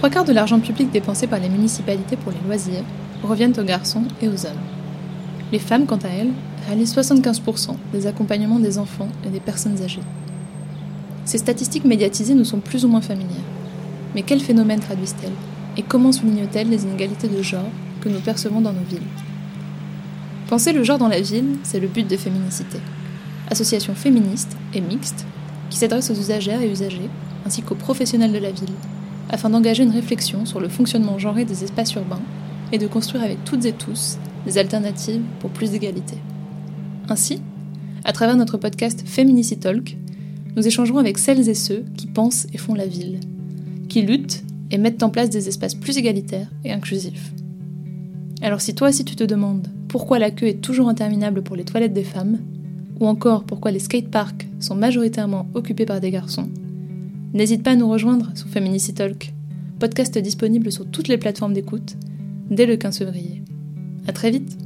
Trois quarts de l'argent public dépensé par les municipalités pour les loisirs reviennent aux garçons et aux hommes. Les femmes, quant à elles, réalisent 75% des accompagnements des enfants et des personnes âgées. Ces statistiques médiatisées nous sont plus ou moins familières. Mais quels phénomènes traduisent-elles Et comment soulignent-elles les inégalités de genre que nous percevons dans nos villes? Penser le genre dans la ville, c'est le but de Féminicité, association féministe et mixte qui s'adresse aux usagères et usagers ainsi qu'aux professionnels de la ville, afin d'engager une réflexion sur le fonctionnement genré des espaces urbains et de construire avec toutes et tous des alternatives pour plus d'égalité. Ainsi, à travers notre podcast Feminicity Talk, nous échangerons avec celles et ceux qui pensent et font la ville, qui luttent et mettent en place des espaces plus égalitaires et inclusifs. Alors si toi aussi tu te demandes pourquoi la queue est toujours interminable pour les toilettes des femmes, ou encore pourquoi les skateparks sont majoritairement occupés par des garçons, n'hésite pas à nous rejoindre sur Feminicity Talk, podcast disponible sur toutes les plateformes d'écoute dès le 15 février. À très vite